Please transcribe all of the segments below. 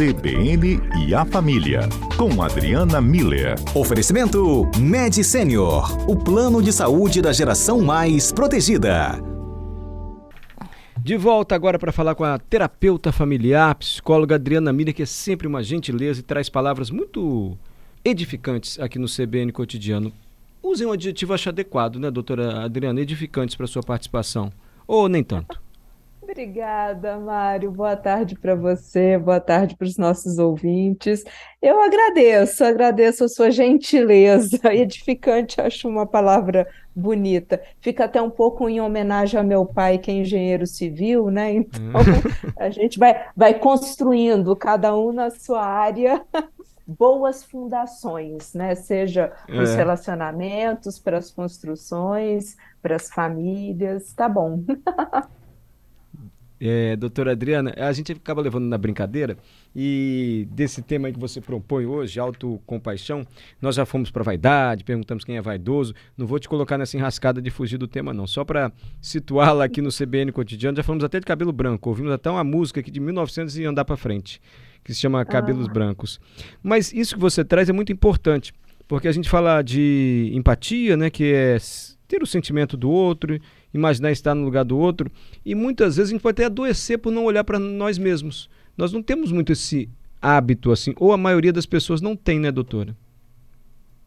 CBN e a Família, com Adriana Miller. Oferecimento Med Senior, o plano de saúde da geração mais protegida. De volta agora para falar com a terapeuta familiar, psicóloga Adriana Miller, que é sempre uma gentileza e traz palavras muito edificantes aqui no CBN Cotidiano. Usem um adjetivo acho adequado, né, doutora Adriana? Edificantes para sua participação. Ou nem tanto? Obrigada, Mário. Boa tarde para você, boa tarde para os nossos ouvintes. Eu agradeço, agradeço a sua gentileza. Edificante, acho uma palavra bonita. Fica até um pouco em homenagem ao meu pai, que é engenheiro civil, né? Então, a gente vai, vai construindo, cada um na sua área, boas fundações, né? Seja é. os relacionamentos, para as construções, para as famílias. Tá bom. É, doutora Adriana, a gente acaba levando na brincadeira e desse tema que você propõe hoje, autocompaixão, nós já fomos para vaidade, perguntamos quem é vaidoso. Não vou te colocar nessa enrascada de fugir do tema, não. Só para situá-la aqui no CBN Cotidiano, já falamos até de cabelo branco, ouvimos até uma música aqui de 1900 e andar para frente, que se chama Cabelos ah. Brancos. Mas isso que você traz é muito importante, porque a gente fala de empatia, né, que é ter o sentimento do outro imaginar estar no lugar do outro. E muitas vezes a gente pode até adoecer por não olhar para nós mesmos. Nós não temos muito esse hábito assim, ou a maioria das pessoas não tem, né, doutora?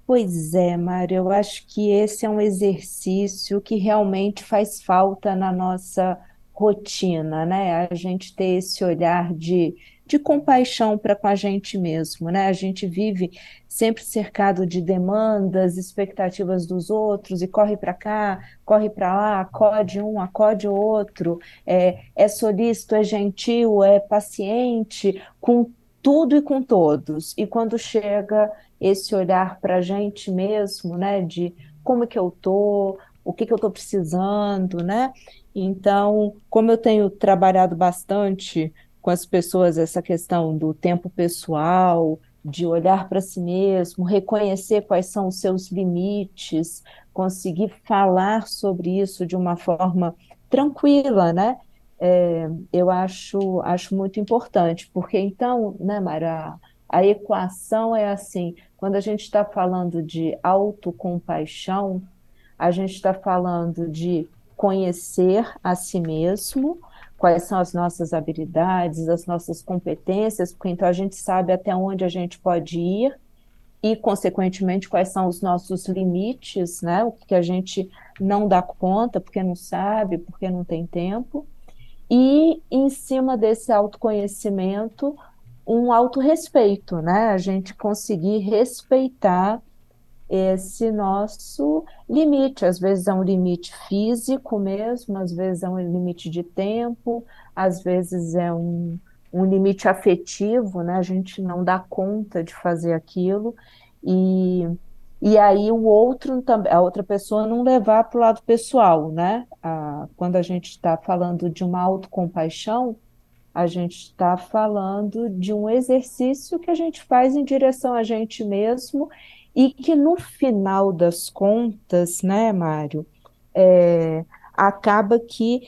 Pois é, Mário, eu acho que esse é um exercício que realmente faz falta na nossa rotina, né? A gente ter esse olhar de de compaixão para com a gente mesmo, né? A gente vive sempre cercado de demandas, expectativas dos outros e corre para cá, corre para lá, acode um, acode outro, é, é solícito, é gentil, é paciente com tudo e com todos. E quando chega esse olhar para a gente mesmo, né? De como que eu tô, o que que eu estou precisando, né? Então, como eu tenho trabalhado bastante com as pessoas essa questão do tempo pessoal, de olhar para si mesmo, reconhecer quais são os seus limites, conseguir falar sobre isso de uma forma tranquila, né? É, eu acho, acho muito importante, porque então, né, Mara, a equação é assim: quando a gente está falando de autocompaixão, a gente está falando de conhecer a si mesmo, quais são as nossas habilidades, as nossas competências, porque então a gente sabe até onde a gente pode ir e, consequentemente, quais são os nossos limites, né? O que a gente não dá conta porque não sabe, porque não tem tempo. E, em cima desse autoconhecimento, um autorrespeito, né? A gente conseguir respeitar esse nosso limite. Às vezes é um limite físico mesmo, às vezes é um limite de tempo, às vezes é um, um limite afetivo, né? A gente não dá conta de fazer aquilo e e aí o outro a outra pessoa não levar para o lado pessoal, né? Ah, quando a gente está falando de uma autocompaixão, a gente está falando de um exercício que a gente faz em direção a gente mesmo e que no final das contas, né, Mário, é, acaba que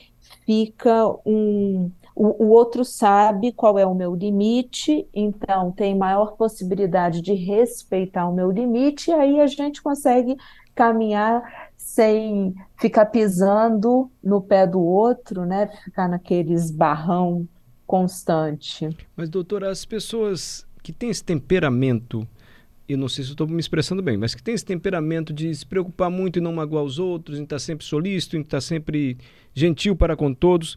fica um. O, o outro sabe qual é o meu limite, então tem maior possibilidade de respeitar o meu limite, e aí a gente consegue caminhar sem ficar pisando no pé do outro, né? Ficar naquele esbarrão constante. Mas, doutora, as pessoas que têm esse temperamento eu não sei se estou me expressando bem, mas que tem esse temperamento de se preocupar muito e não magoar os outros, em estar sempre solícito, em estar sempre gentil para com todos.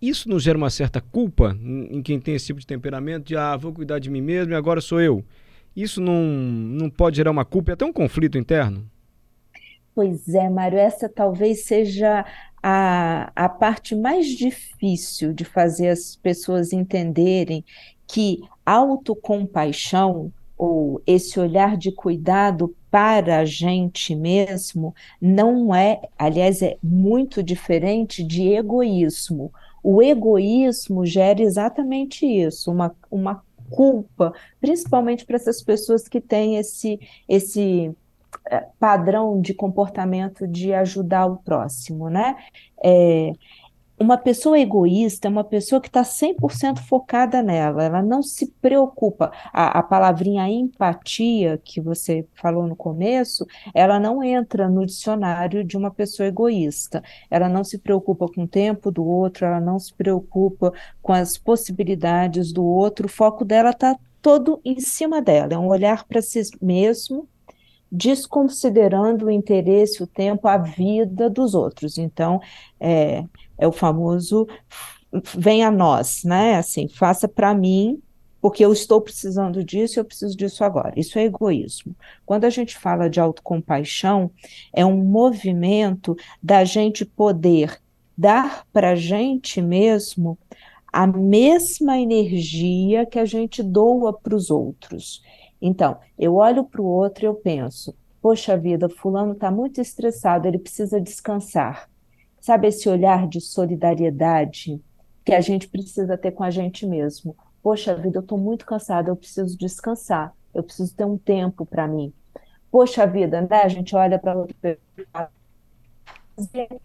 Isso não gera uma certa culpa em quem tem esse tipo de temperamento de, ah, vou cuidar de mim mesmo e agora sou eu. Isso não, não pode gerar uma culpa e até um conflito interno? Pois é, Mário, essa talvez seja a, a parte mais difícil de fazer as pessoas entenderem que autocompaixão ou esse olhar de cuidado para a gente mesmo não é, aliás, é muito diferente de egoísmo. O egoísmo gera exatamente isso, uma, uma culpa, principalmente para essas pessoas que têm esse, esse eh, padrão de comportamento de ajudar o próximo, né? É, uma pessoa egoísta é uma pessoa que está 100% focada nela, ela não se preocupa. A, a, palavrinha empatia, que você falou no começo, ela não entra no dicionário de uma pessoa egoísta. Ela não se preocupa com o tempo do outro, ela não se preocupa com as possibilidades do outro, o foco dela está todo em cima dela, é um olhar para si mesmo desconsiderando o interesse, o tempo, a vida dos outros. Então, é, é o famoso vem a nós, né? Assim, faça para mim, porque eu estou precisando disso, eu preciso disso agora. Isso é egoísmo. Quando a gente fala de autocompaixão, é um movimento da gente poder dar para a gente mesmo a mesma energia que a gente doa para os outros. Então, eu olho para o outro e eu penso: poxa vida, Fulano está muito estressado, ele precisa descansar. Sabe esse olhar de solidariedade que a gente precisa ter com a gente mesmo? Poxa vida, eu estou muito cansada, eu preciso descansar, eu preciso ter um tempo para mim. Poxa vida, né? A gente olha para outra pessoa.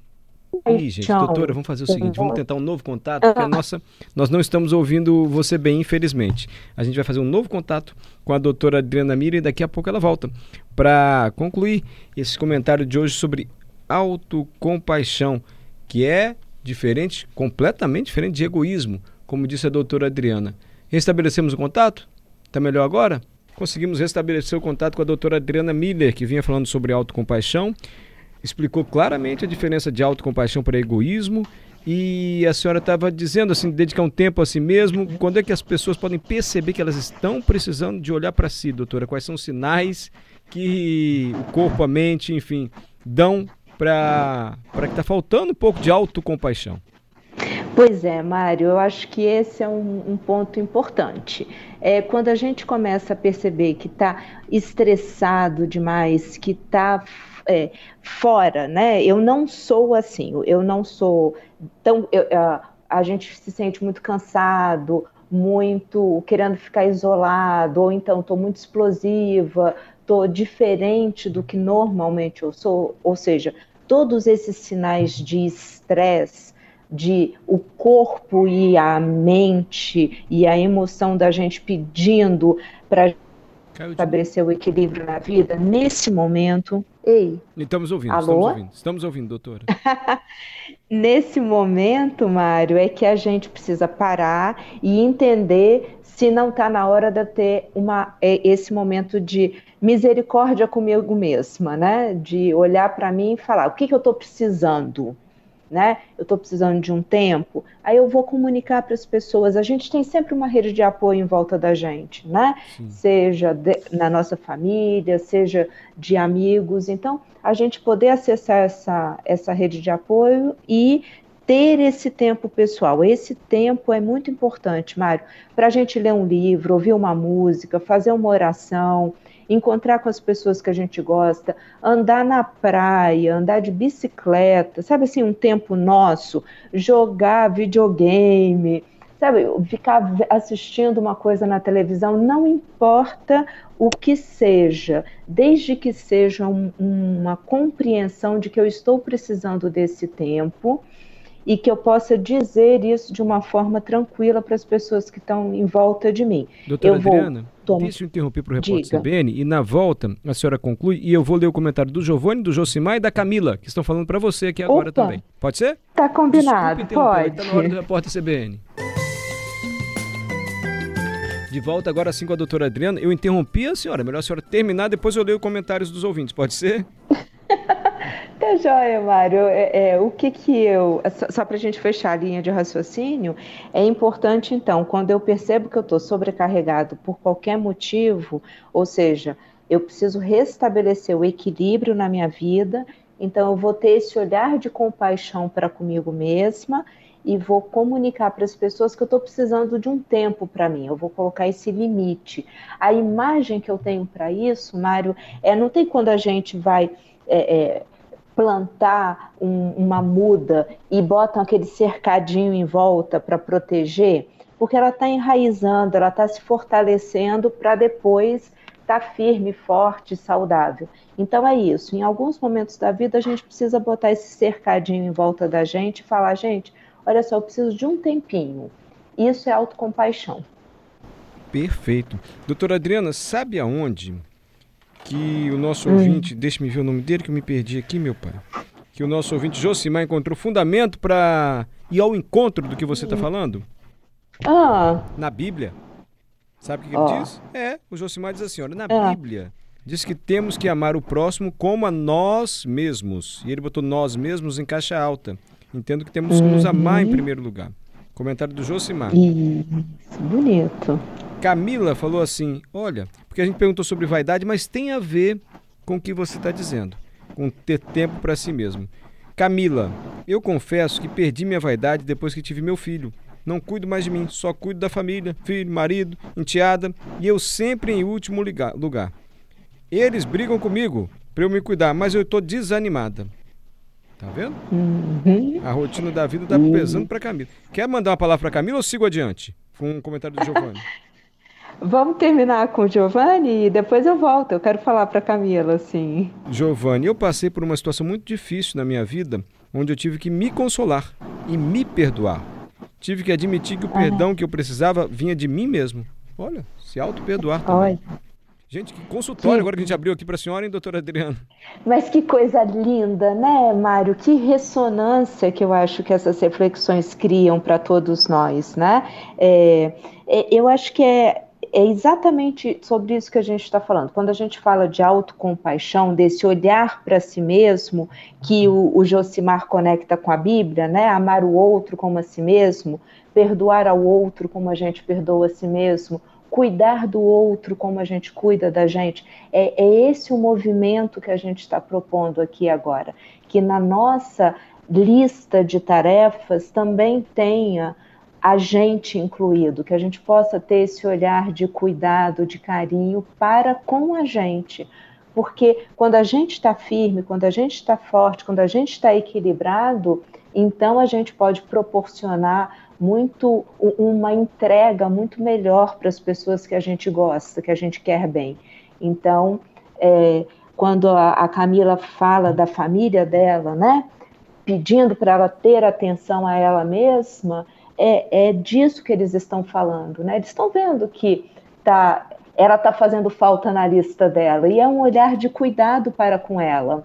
Ih, gente, doutora, vamos fazer o seguinte, vamos tentar um novo contato, porque a nossa, nós não estamos ouvindo você bem, infelizmente. A gente vai fazer um novo contato com a doutora Adriana Mira e daqui a pouco ela volta para concluir esse comentário de hoje sobre autocompaixão, que é diferente, completamente diferente de egoísmo, como disse a doutora Adriana. Restabelecemos o contato? Está melhor agora? Conseguimos restabelecer o contato com a doutora Adriana Miller, que vinha falando sobre autocompaixão explicou claramente a diferença de autocompaixão para egoísmo. E a senhora estava dizendo assim, dedicar um tempo a si mesmo. Quando é que as pessoas podem perceber que elas estão precisando de olhar para si, doutora? Quais são os sinais que o corpo, a mente, enfim, dão para que está faltando um pouco de autocompaixão? Pois é, Mário, eu acho que esse é um, um ponto importante. É, quando a gente começa a perceber que está estressado demais, que está é, fora, né? Eu não sou assim, eu não sou tão. Eu, a, a gente se sente muito cansado, muito querendo ficar isolado, ou então estou muito explosiva, estou diferente do que normalmente eu sou, ou seja, todos esses sinais de estresse, de o corpo e a mente e a emoção da gente pedindo para estabelecer o equilíbrio na vida, nesse momento. Ei. Estamos ouvindo, alô? estamos ouvindo. Estamos ouvindo, doutora. nesse momento, Mário, é que a gente precisa parar e entender se não está na hora de ter uma, é, esse momento de misericórdia comigo mesma, né? De olhar para mim e falar o que, que eu estou precisando né? Eu estou precisando de um tempo, aí eu vou comunicar para as pessoas. A gente tem sempre uma rede de apoio em volta da gente, né? Sim. Seja de, na nossa família, seja de amigos. Então, a gente poder acessar essa, essa rede de apoio e ter esse tempo pessoal. Esse tempo é muito importante, Mário, para a gente ler um livro, ouvir uma música, fazer uma oração, encontrar com as pessoas que a gente gosta, andar na praia, andar de bicicleta, sabe assim, um tempo nosso, jogar videogame, sabe, ficar assistindo uma coisa na televisão, não importa o que seja, desde que seja um, uma compreensão de que eu estou precisando desse tempo e que eu possa dizer isso de uma forma tranquila para as pessoas que estão em volta de mim. Doutora eu Adriana, vou... deixa eu interromper para o repórter CBN e na volta a senhora conclui e eu vou ler o comentário do Giovanni, do Josimar e da Camila, que estão falando para você aqui agora Opa. também. Pode ser? Tá combinado, pode. Está na hora do repórter CBN. De volta agora sim com a doutora Adriana. Eu interrompi a senhora, melhor a senhora terminar, depois eu leio os comentários dos ouvintes, pode ser? Tá joia, Mário. É, é, o que que eu. Só, só para a gente fechar a linha de raciocínio, é importante, então, quando eu percebo que eu estou sobrecarregado por qualquer motivo, ou seja, eu preciso restabelecer o equilíbrio na minha vida, então eu vou ter esse olhar de compaixão para comigo mesma e vou comunicar para as pessoas que eu estou precisando de um tempo para mim, eu vou colocar esse limite. A imagem que eu tenho para isso, Mário, é não tem quando a gente vai. É, é, plantar um, uma muda e botam aquele cercadinho em volta para proteger, porque ela está enraizando, ela está se fortalecendo para depois estar tá firme, forte, saudável. Então é isso. Em alguns momentos da vida a gente precisa botar esse cercadinho em volta da gente e falar, gente, olha só, eu preciso de um tempinho. Isso é autocompaixão. Perfeito. Doutora Adriana, sabe aonde que o nosso hum. ouvinte, deixa-me ver o nome dele que eu me perdi aqui, meu pai. Que o nosso ouvinte Josimar encontrou fundamento para ir ao encontro do que você está falando? Ah. Na Bíblia. Sabe o que, ele diz? É, o Josimar diz assim: olha, na é. Bíblia diz que temos que amar o próximo como a nós mesmos. E ele botou nós mesmos em caixa alta. Entendo que temos que nos amar em uhum. primeiro lugar. Comentário do Josimar. Isso, bonito. Camila falou assim: olha, porque a gente perguntou sobre vaidade, mas tem a ver com o que você está dizendo, com ter tempo para si mesmo. Camila, eu confesso que perdi minha vaidade depois que tive meu filho. Não cuido mais de mim, só cuido da família, filho, marido, enteada, e eu sempre em último lugar. Eles brigam comigo para eu me cuidar, mas eu estou desanimada. Tá vendo? Uhum. A rotina da vida está pesando para Camila. Quer mandar uma palavra para Camila ou sigo adiante? Com um comentário do Giovanni. Vamos terminar com o Giovanni e depois eu volto. Eu quero falar para Camila, assim. Giovanni, eu passei por uma situação muito difícil na minha vida, onde eu tive que me consolar e me perdoar. Tive que admitir que o perdão que eu precisava vinha de mim mesmo. Olha, se auto-perdoar também. Olha. Gente, que consultório que... agora que a gente abriu aqui para a senhora, hein, doutora Adriana? Mas que coisa linda, né, Mário? Que ressonância que eu acho que essas reflexões criam para todos nós, né? É, é, eu acho que é, é exatamente sobre isso que a gente está falando. Quando a gente fala de autocompaixão, desse olhar para si mesmo, que o, o Josimar conecta com a Bíblia, né? Amar o outro como a si mesmo, perdoar ao outro como a gente perdoa a si mesmo, cuidar do outro como a gente cuida da gente. É, é esse o movimento que a gente está propondo aqui agora. Que na nossa lista de tarefas também tenha a gente incluído, que a gente possa ter esse olhar de cuidado, de carinho para com a gente. Porque quando a gente está firme, quando a gente está forte, quando a gente está equilibrado, então a gente pode proporcionar muito uma entrega muito melhor para as pessoas que a gente gosta, que a gente quer bem. Então, é, quando a, a Camila fala da família dela, né, pedindo para ela ter atenção a ela mesma, é, é disso que eles estão falando, né? Eles estão vendo que tá, ela está fazendo falta na lista dela e é um olhar de cuidado para com ela.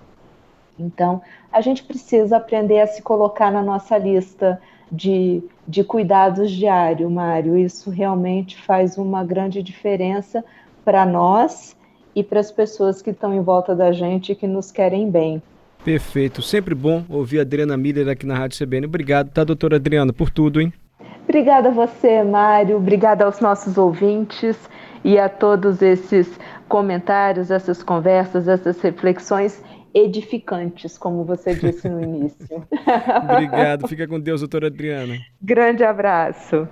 Então, a gente precisa aprender a se colocar na nossa lista de, de cuidados diário, Mário. Isso realmente faz uma grande diferença para nós e para as pessoas que estão em volta da gente e que nos querem bem. Perfeito. Sempre bom ouvir a Adriana Miller aqui na Rádio CBN. Obrigado, tá, doutora Adriana, por tudo, hein? Obrigada a você, Mário. Obrigada aos nossos ouvintes e a todos esses comentários, essas conversas, essas reflexões edificantes, como você disse no início. Obrigado. Fica com Deus, doutora Adriana. Grande abraço.